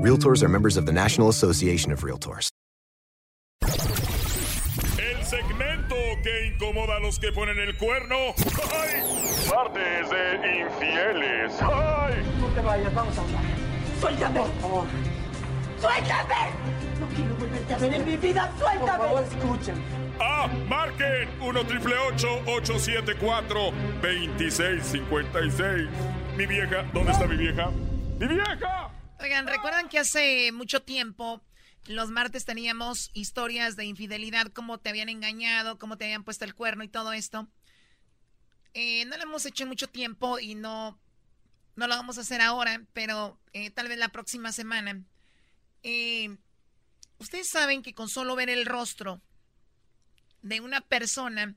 Realtors are members of the National Association of Realtors. El segmento que incomoda a los que ponen el cuerno. ¡Ay! Martes de infieles. ¡Ay! No te vayas, vamos a hablar. Suéltame. Por favor. ¡Suéltame! No quiero volverte a ver en mi vida. Suéltame. Por favor, escúchame. Ah, marquen 1 triple 874 2656. Mi vieja, ¿dónde está mi vieja? ¡Mi vieja! Oigan, ¿recuerdan que hace mucho tiempo los martes teníamos historias de infidelidad, cómo te habían engañado, cómo te habían puesto el cuerno y todo esto? Eh, no lo hemos hecho en mucho tiempo y no, no lo vamos a hacer ahora, pero eh, tal vez la próxima semana. Eh, ustedes saben que con solo ver el rostro de una persona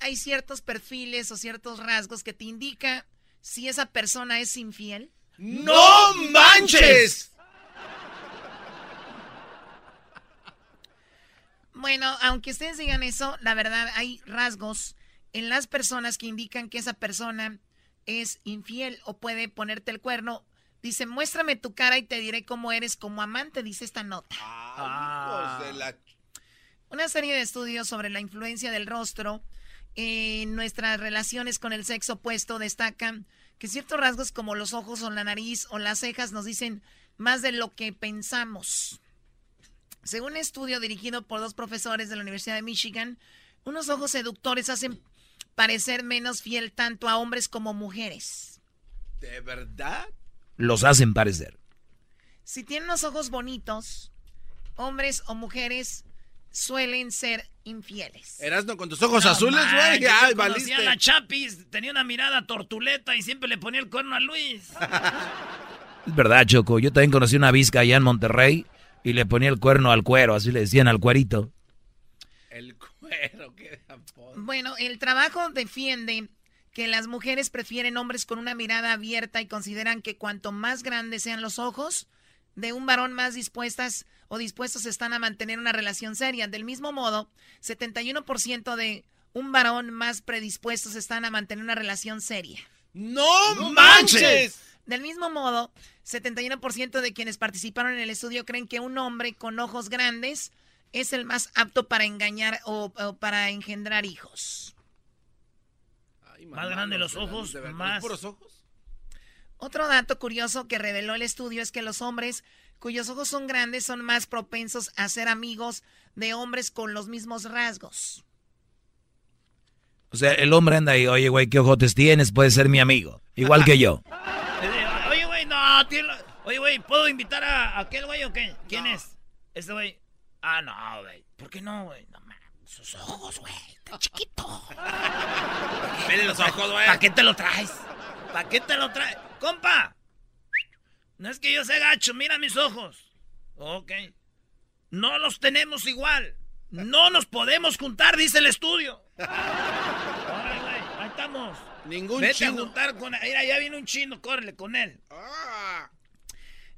hay ciertos perfiles o ciertos rasgos que te indica si esa persona es infiel. ¡No manches! Bueno, aunque ustedes digan eso, la verdad hay rasgos en las personas que indican que esa persona es infiel o puede ponerte el cuerno. Dice, muéstrame tu cara y te diré cómo eres como amante, dice esta nota. Ah, de la... Una serie de estudios sobre la influencia del rostro en nuestras relaciones con el sexo opuesto destacan que ciertos rasgos como los ojos o la nariz o las cejas nos dicen más de lo que pensamos. Según un estudio dirigido por dos profesores de la Universidad de Michigan, unos ojos seductores hacen parecer menos fiel tanto a hombres como mujeres. ¿De verdad? Los hacen parecer. Si tienen los ojos bonitos, hombres o mujeres suelen ser infieles. Erasno con tus ojos azules, güey. Ay, valiste. a la Chapis, tenía una mirada tortuleta y siempre le ponía el cuerno a Luis. es verdad, Choco. Yo también conocí una visca allá en Monterrey y le ponía el cuerno al cuero, así le decían al cuerito. El cuero, qué Bueno, el trabajo defiende que las mujeres prefieren hombres con una mirada abierta y consideran que cuanto más grandes sean los ojos de un varón, más dispuestas o dispuestos están a mantener una relación seria. Del mismo modo, 71% de un varón más predispuestos están a mantener una relación seria. ¡No, manches! Del mismo modo, 71% de quienes participaron en el estudio creen que un hombre con ojos grandes es el más apto para engañar o, para engendrar hijos. más grandes los ojos, más... ojos? Otro dato curioso que reveló el estudio es que los hombres cuyos ojos son grandes son más propensos a ser amigos de hombres con los mismos rasgos. O sea, el hombre anda ahí, oye, güey, ¿qué ojotes tienes? Puede ser mi amigo. Igual que yo. oye, güey, no, oye, güey, ¿puedo invitar a, aquel güey o qué? ¿Quién es? Este güey. Ah, no, güey. ¿Por qué no, güey? No, man, sus ojos, güey. Está chiquito. Mire los ojos, güey. ¿Para qué te lo traes? ¿Para qué te lo traes? Compa, no es que yo sea gacho, mira mis ojos. Ok. No los tenemos igual. No nos podemos juntar, dice el estudio. ahí estamos. Ningún Vete chino. a juntar con Mira, ya viene un chino, córrele con él. Ah.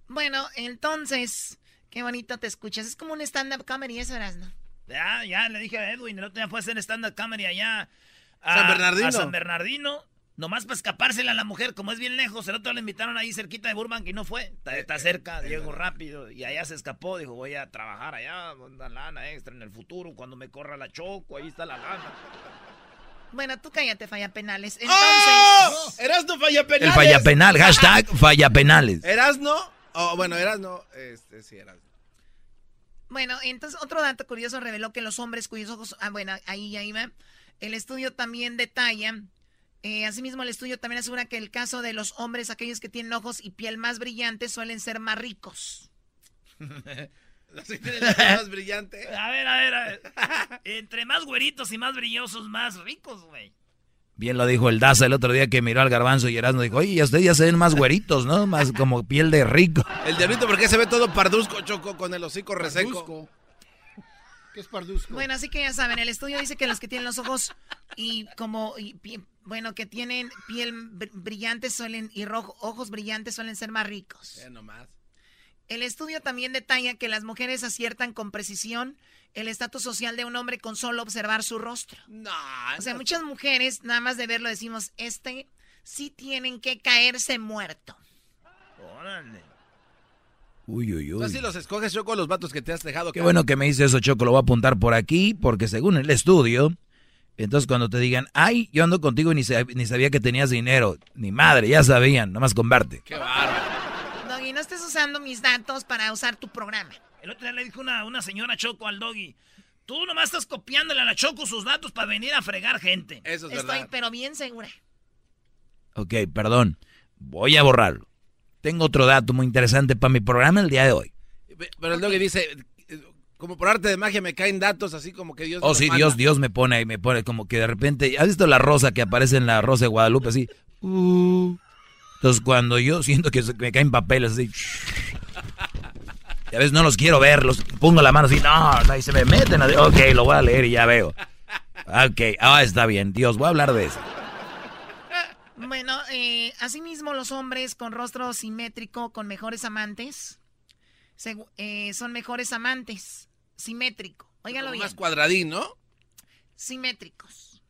Bueno, entonces, qué bonito te escuchas. Es como un stand-up comedy, eso eras, ¿no? Ya, ya, le dije a Edwin, el otro día fue a hacer stand-up comedy allá. A, San Bernardino. A San Bernardino. Nomás para escapársela a la mujer, como es bien lejos, el otro le invitaron ahí cerquita de Burbank y no fue. Está, cerca, llegó rápido y allá se escapó. Dijo, voy a trabajar allá, una lana extra en el futuro, cuando me corra la choco, ahí está la lana. Bueno, tú cállate, falla penales. ¡Oh! Entonces. Erasno falla penales. El falla penal, hashtag falla penales. Erasno. Oh, bueno, Erasno. Este, sí, Erasno. Bueno, entonces otro dato curioso reveló que los hombres cuyos ojos, ah, bueno, ahí ya iba. El estudio también detalla, eh, asimismo el estudio también asegura que el caso de los hombres, aquellos que tienen ojos y piel más brillantes, suelen ser más ricos. más brillante. A ver, a ver, a ver. Entre más güeritos y más brillosos, más ricos, güey. Bien lo dijo el Daza el otro día que miró al garbanzo y Erasmo dijo, oye, ustedes ya se ven más güeritos, ¿no? Más como piel de rico. El diablito, porque se ve todo parduzco, Choco, con el hocico reseco. ¿Qué es parduzco? Bueno, así que ya saben, el estudio dice que los que tienen los ojos y como, bueno, que tienen piel brillante suelen, y rojo, ojos brillantes suelen ser más ricos. Eh, nomás. El estudio también detalla que las mujeres aciertan con precisión el estatus social de un hombre con solo observar su rostro. No. O sea, muchas mujeres, nada más de verlo, decimos, este sí tienen que caerse muerto. Órale. Uy, uy, uy. Así los escoges, Choco, los vatos que te has dejado. Qué bueno que me dice eso, Choco. Lo voy a apuntar por aquí, porque según el estudio, entonces cuando te digan, ay, yo ando contigo y ni, ni sabía que tenías dinero, ni madre, ya sabían, nomás converte. Qué bárbaro. Doggy, no estés usando mis datos para usar tu programa. El otro día le dijo una, una señora Choco al Doggy, tú nomás estás copiándole a la Choco sus datos para venir a fregar gente. Eso es Estoy, pero bien segura. Ok, perdón. Voy a borrarlo. Tengo otro dato muy interesante para mi programa el día de hoy. Pero el Doggy dice, como por arte de magia me caen datos así como que Dios Oh, sí, Dios, Dios me pone ahí, me pone como que de repente, ¿has visto la rosa que aparece en la rosa de Guadalupe así? Uh. Entonces cuando yo siento que me caen papeles así, y a veces no los quiero ver, los pongo la mano así, no, y se me meten, ok, lo voy a leer y ya veo. Ok, ah, está bien, Dios, voy a hablar de eso. Bueno, eh, asimismo los hombres con rostro simétrico, con mejores amantes, eh, son mejores amantes, simétrico. Óigalo bien. Más cuadradín, ¿no? Simétricos.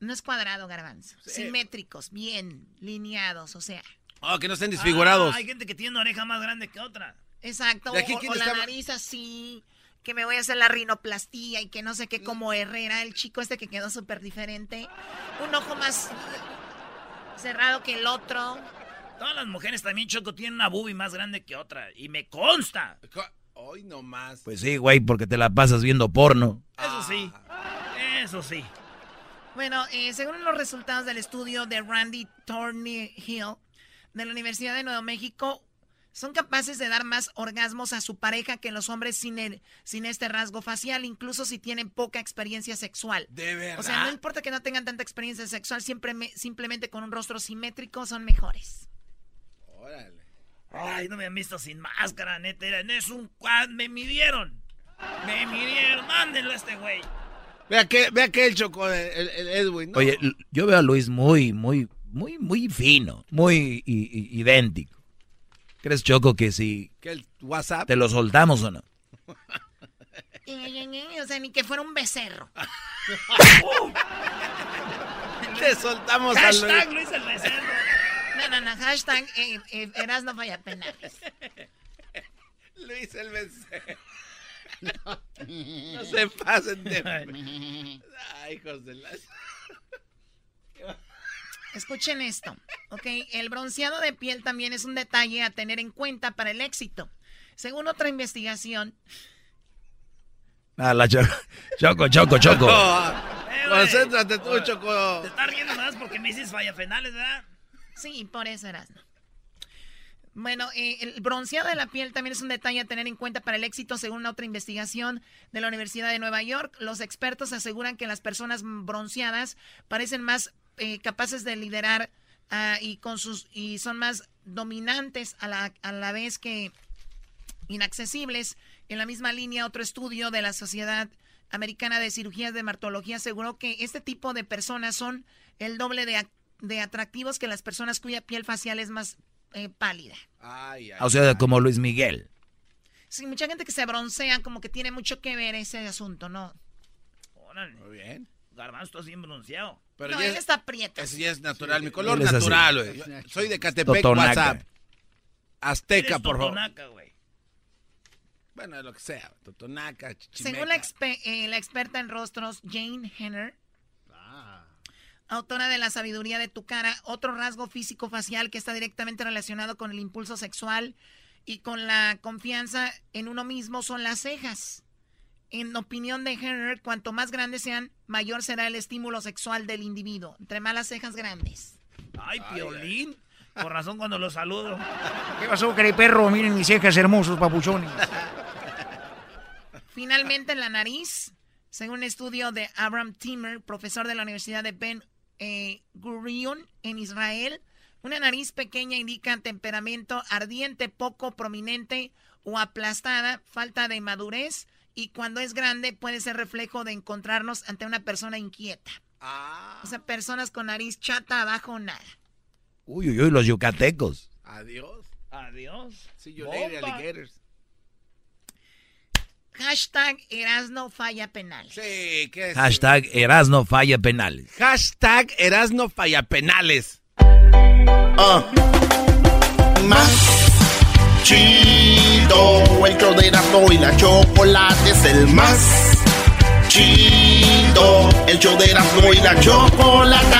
No es cuadrado, garbanzo. Simétricos, bien, lineados, o sea. Oh, que no estén desfigurados. Ah, hay gente que tiene una oreja más grande que otra. Exacto, o, la nariz así, que me voy a hacer la rinoplastía y que no sé qué, como Herrera, el chico este que quedó súper diferente. Un ojo más cerrado que el otro. Todas las mujeres también, Choco, tienen una boobie más grande que otra. Y me consta. Hoy no más. Pues sí, güey, porque te la pasas viendo porno. Eso sí. Eso sí. Bueno, eh, según los resultados del estudio de Randy Thornhill de la Universidad de Nuevo México, son capaces de dar más orgasmos a su pareja que los hombres sin, el, sin este rasgo facial, incluso si tienen poca experiencia sexual. De verdad. O sea, no importa que no tengan tanta experiencia sexual, siempre simplemente con un rostro simétrico son mejores. Órale. Ay, no me han visto sin máscara, neta. Es un me midieron. Me midieron. Mándenlo a este güey. Vea que, vea que el chocó el, Edwin. Oye, yo veo a Luis muy, muy, muy, muy fino. Muy idéntico. ¿Crees, Choco, que si ¿Que el WhatsApp? te lo soltamos o no? o sea, ni que fuera un becerro. Te soltamos Hashtag a Luis. Luis el becerro. No, no, no, hashtag eh, eh, Eras no falla penales. Luis el becerro. No, se pasen de... Ay, hijos de las... Escuchen esto, ¿ok? El bronceado de piel también es un detalle a tener en cuenta para el éxito. Según otra investigación... Ah, la choco, choco, choco, choco. Eh, concéntrate tú, Choco. Te estás riendo más porque me dices fallafenales, ¿verdad? Sí, por eso eras. Bueno, eh, el bronceado de la piel también es un detalle a tener en cuenta para el éxito, según otra investigación de la Universidad de Nueva York. Los expertos aseguran que las personas bronceadas parecen más eh, capaces de liderar ah, y con sus y son más dominantes a la, a la vez que inaccesibles. En la misma línea, otro estudio de la Sociedad Americana de Cirugías de Martología aseguró que este tipo de personas son el doble de, de atractivos que las personas cuya piel facial es más eh, pálida. o sea, como Luis Miguel. Sí, mucha gente que se broncea como que tiene mucho que ver ese asunto, ¿no? Muy bien. Garbanzo, estás bien bronceado. Pero no, ella está prieta. Eso ya es natural, mi color natural, güey. Soy de Catepec, WhatsApp. Azteca, por favor. Totonaca, güey. Bueno, lo que sea, Totonaca, chichimeca. Según la, eh, la, experta en rostros, Jane Henner, ah. autora de La sabiduría de tu cara, otro rasgo físico facial que está directamente relacionado con el impulso sexual Y con la confianza en uno mismo son las cejas. En opinión de Henry, cuanto más grandes sean, mayor será el estímulo sexual del individuo. Entre más las cejas grandes. Ay, Piolín. Por razón cuando lo saludo. ¿Qué pasó, perro? Miren mis cejas hermosos, papuchones. Finalmente, la nariz. Según un estudio de Abraham Timmer, profesor de la Universidad de Ben eh, Gurion en Israel, una nariz pequeña indica temperamento ardiente, poco prominente o aplastada, falta de madurez y cuando es grande puede ser reflejo de encontrarnos ante una persona inquieta. Ah. O sea, personas con nariz chata abajo, nada. Uy, uy, uy, los yucatecos. Adiós. Adiós. Sí, yo alligators. Hashtag Erasno falla. Sí, ¿qué es? Hashtag Erasno falla penales. Hashtag Erasno falla penales. Uh. Más chido. El show de Erasmo y la chocolate es el más chido. El show de Erasmo y la chocolate.